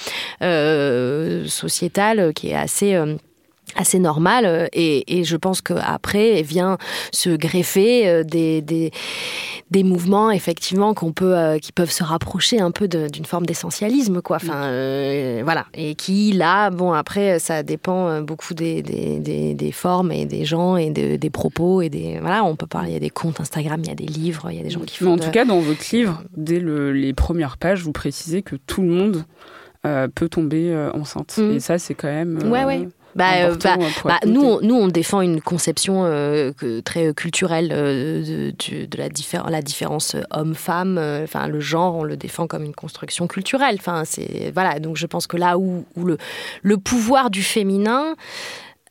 Speaker 2: sociétal qui est assez assez normal euh, et, et, je pense qu'après vient se greffer euh, des, des, des mouvements effectivement qu'on peut euh, qui peuvent se rapprocher un peu d'une forme d'essentialisme quoi. Enfin voilà. Et qui là bon après ça dépend beaucoup des, des, des, formes et des gens et des propos et des voilà on peut parler il y a des comptes Instagram il y a des livres il y a des gens qui font
Speaker 1: Mais en tout cas dans votre livre dès le, les premières pages vous précisez que tout le monde peut tomber enceinte. Mmh. et ça c'est quand même
Speaker 2: ouais ouais bah, euh, bah, bah nous, on, nous, on défend une conception euh, très culturelle euh, de, de, la, la différence homme-femme. Enfin, le genre, on le défend comme une construction culturelle. Enfin, c'est voilà. Donc, je pense que là où, où le, le pouvoir du féminin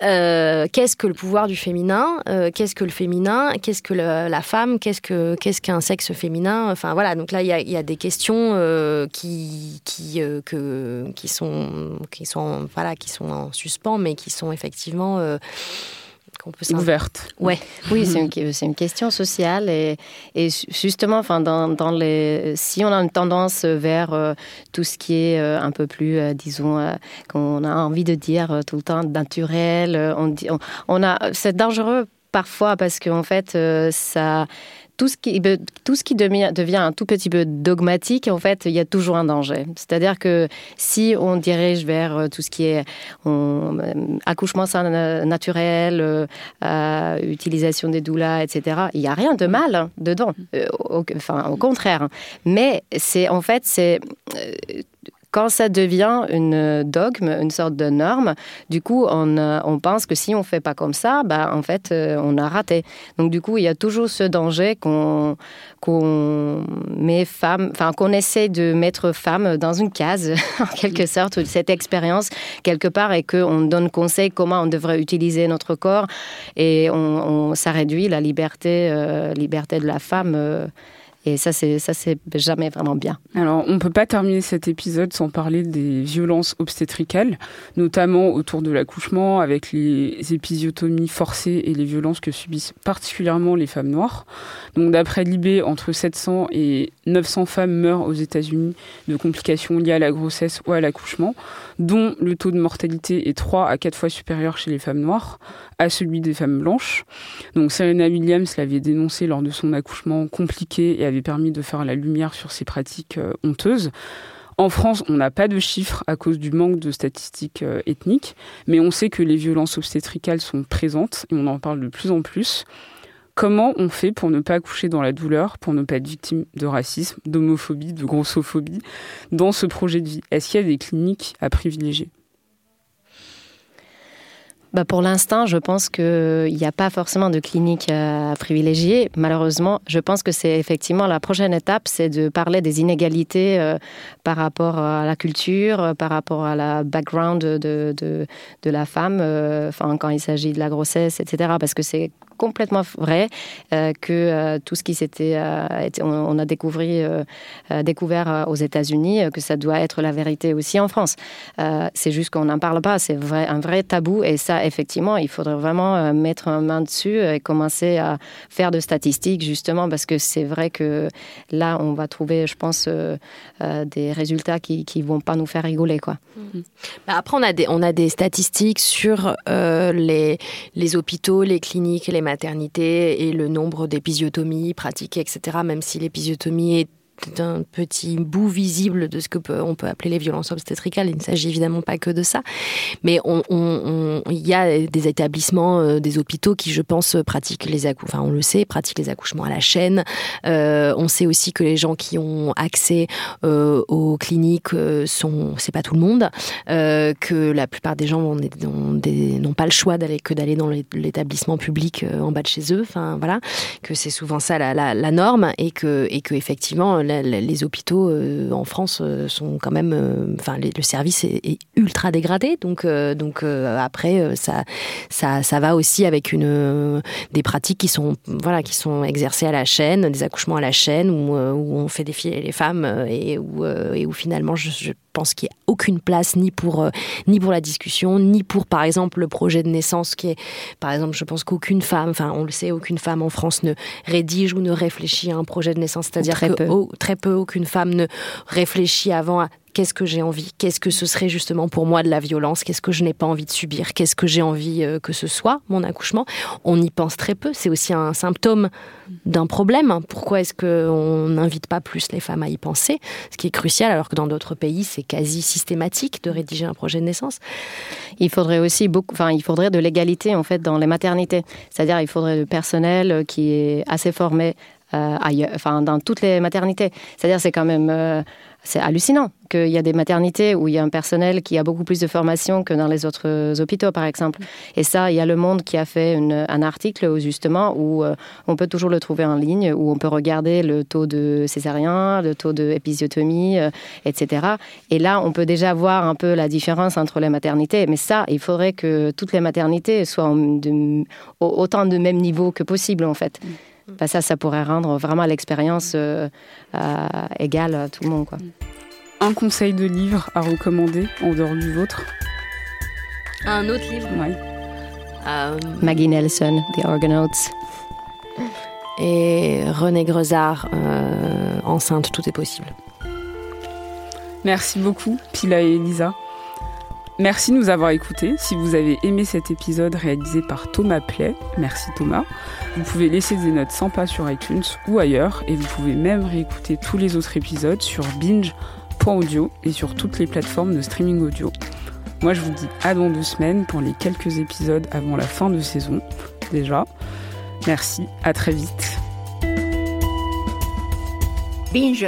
Speaker 2: euh, qu'est-ce que le pouvoir du féminin euh, Qu'est-ce que le féminin Qu'est-ce que la femme Qu'est-ce que qu'est-ce qu'un sexe féminin Enfin voilà, donc là il y a, des questions euh, qui qui que, qui sont qui sont voilà qui sont en suspens, mais qui sont effectivement
Speaker 1: peut ouverte.
Speaker 2: Ouais.
Speaker 3: Oui, c'est une, <laughs> une, question sociale et, et justement, enfin, dans, dans, les, si on a une tendance vers euh, tout ce qui est euh, un peu plus, euh, disons, qu'on a envie de dire tout le temps naturel, on, dit, on a, c'est dangereux parfois parce qu'en fait, ça tout ce qui, tout ce qui devient, un tout petit peu dogmatique, en fait, il y a toujours un danger. C'est-à-dire que si on dirige vers euh, tout ce qui est on, euh, accouchement naturel, euh, utilisation des doulas, etc., il n'y a rien de mal dedans. enfin, au contraire. Mais c'est en fait, c'est quand ça devient une dogme, une sorte de norme, du coup, on, euh, on pense que si on fait pas comme ça, bah, en fait, euh, on a raté. Donc, du coup, il y a toujours ce danger qu'on qu'on met femme, enfin, qu'on essaie de mettre femme dans une case, <laughs> en quelque sorte, cette expérience quelque part, et qu'on donne conseil comment on devrait utiliser notre corps, et on, ça réduit la liberté, euh, liberté de la femme Et ça, c'est ça, c'est jamais vraiment bien.
Speaker 1: Alors, on ne peut pas terminer cet épisode sans parler des violences obstétricales, notamment autour de l'accouchement, avec les épisiotomies forcées et les violences que subissent particulièrement les femmes noires. Donc, d'après l'IB, entre 700 et 900 femmes meurent aux États-Unis de complications liées à la grossesse ou à l'accouchement, dont le taux de mortalité est 3 à 4 fois supérieur chez les femmes noires à celui des femmes blanches. Donc, Serena Williams l'avait dénoncé lors de son accouchement compliqué et permis de faire la lumière sur ces pratiques euh, honteuses. En France, on n'a pas de chiffres à cause du manque de statistiques euh, ethniques, mais on sait que les violences obstétricales sont présentes et on en parle de plus en plus. Comment on fait pour ne pas accoucher dans la douleur, pour ne pas être victime de racisme, d'homophobie, de grossophobie dans ce projet de vie? Est-ce qu'il y a des cliniques à privilégier?
Speaker 3: Bah pour l'instant, je pense qu'il n'y a pas forcément de clinique à privilégier. Malheureusement, je pense que c'est effectivement la prochaine étape, c'est de parler des inégalités euh, par rapport à la culture, euh, par rapport à la background de, de, la femme, euh, quand il s'agit de la grossesse, etc. Parce que c'est complètement vrai euh, que euh, tout ce qui s'était, euh, on, a découvert, aux États-Unis, que ça doit être la vérité aussi en France. c'est juste qu'on n'en parle pas, c'est un vrai tabou et ça, effectivement, il faudrait vraiment mettre un main dessus et commencer à faire de statistiques justement parce que c'est vrai que là, on va trouver, je pense, des résultats qui ne vont pas nous faire rigoler. Quoi.
Speaker 2: Mmh. Après, on a, des, on a des statistiques sur les, les hôpitaux, les cliniques, les maternité et le nombre d'épisiotomies pratiquées, etc., même si l'épisiotomie est un petit bout visible de ce que peut, on peut appeler les violences obstétricales. Il ne s'agit évidemment pas que de ça, mais il y a des établissements, euh, des hôpitaux qui, je pense, pratiquent les accouchements. Enfin, on le sait, pratiquent les accouchements à la chaîne. Euh, on sait aussi que les gens qui ont accès euh, aux cliniques sont, c'est pas tout le monde, que la plupart des gens n'ont pas le choix d'aller que d'aller dans l'établissement public en bas de chez eux. Enfin, voilà, que c'est souvent ça la, la, la, norme et que, et que effectivement les hôpitaux euh, en France euh, sont quand même, euh, enfin, le service est, ultra dégradé. Donc, donc après, ça, ça, ça va aussi avec une des pratiques qui sont, voilà, qui sont exercées à la chaîne, des accouchements à la chaîne où, on fait défiler les femmes et où finalement, je, pense qu'il n'y a aucune place ni pour, ni pour la discussion, ni pour, par exemple, le projet de naissance qui est, par exemple, je pense qu'aucune femme, enfin, on le sait, aucune femme en France ne rédige ou ne réfléchit à un projet de naissance. C'est-à-dire que très peu, aucune femme ne réfléchit avant à qu'est-ce que j'ai envie, qu'est-ce que ce serait justement pour moi de la violence, qu'est-ce que je n'ai pas envie de subir, qu'est-ce que j'ai envie euh, que ce soit mon accouchement? On y pense très peu, c'est aussi un symptôme d'un problème. Pourquoi est-ce qu'on n'invite pas plus les femmes à y penser? Ce qui est crucial, alors que dans d'autres pays, c'est quasi systématique de rédiger un projet de naissance.
Speaker 3: Il faudrait aussi beaucoup, enfin, il faudrait de l'égalité en fait dans les maternités. C'est-à-dire, il faudrait du personnel qui est assez formé euh, enfin, dans toutes les maternités. C'est-à-dire, c'est quand même euh, c'est hallucinant qu'il y a des maternités où il y a un personnel qui a beaucoup plus de formation que dans les autres hôpitaux, par exemple. Et ça, il y a Le Monde qui a fait un article justement où euh, on peut toujours le trouver en ligne, où on peut regarder le taux de césarien, le taux d'épisiotomie, etc. Et là, on peut déjà voir un peu la différence entre les maternités. Mais ça, il faudrait que toutes les maternités soient autant de même niveau que possible, en fait. Bah, ça, ça pourrait rendre vraiment l'expérience euh, euh, égale à tout le monde. Quoi.
Speaker 1: Un conseil de livre à recommander en dehors du vôtre?
Speaker 2: Un autre livre?
Speaker 1: Oui.
Speaker 3: Euh, Maggie Nelson, The Argonauts.
Speaker 2: Et René Grezard, Enceinte, tout est possible.
Speaker 1: Merci beaucoup, Pila et Elisa. Merci de nous avoir écoutés. Si vous avez aimé cet épisode réalisé par Thomas Play, merci Thomas. Vous pouvez laisser des notes sympas sur iTunes ou ailleurs et vous pouvez même réécouter tous les autres épisodes sur binge.audio et sur toutes les plateformes de streaming audio. Moi je vous dis à dans deux semaines pour les quelques épisodes avant la fin de saison déjà. Merci, à très vite.
Speaker 4: Binge.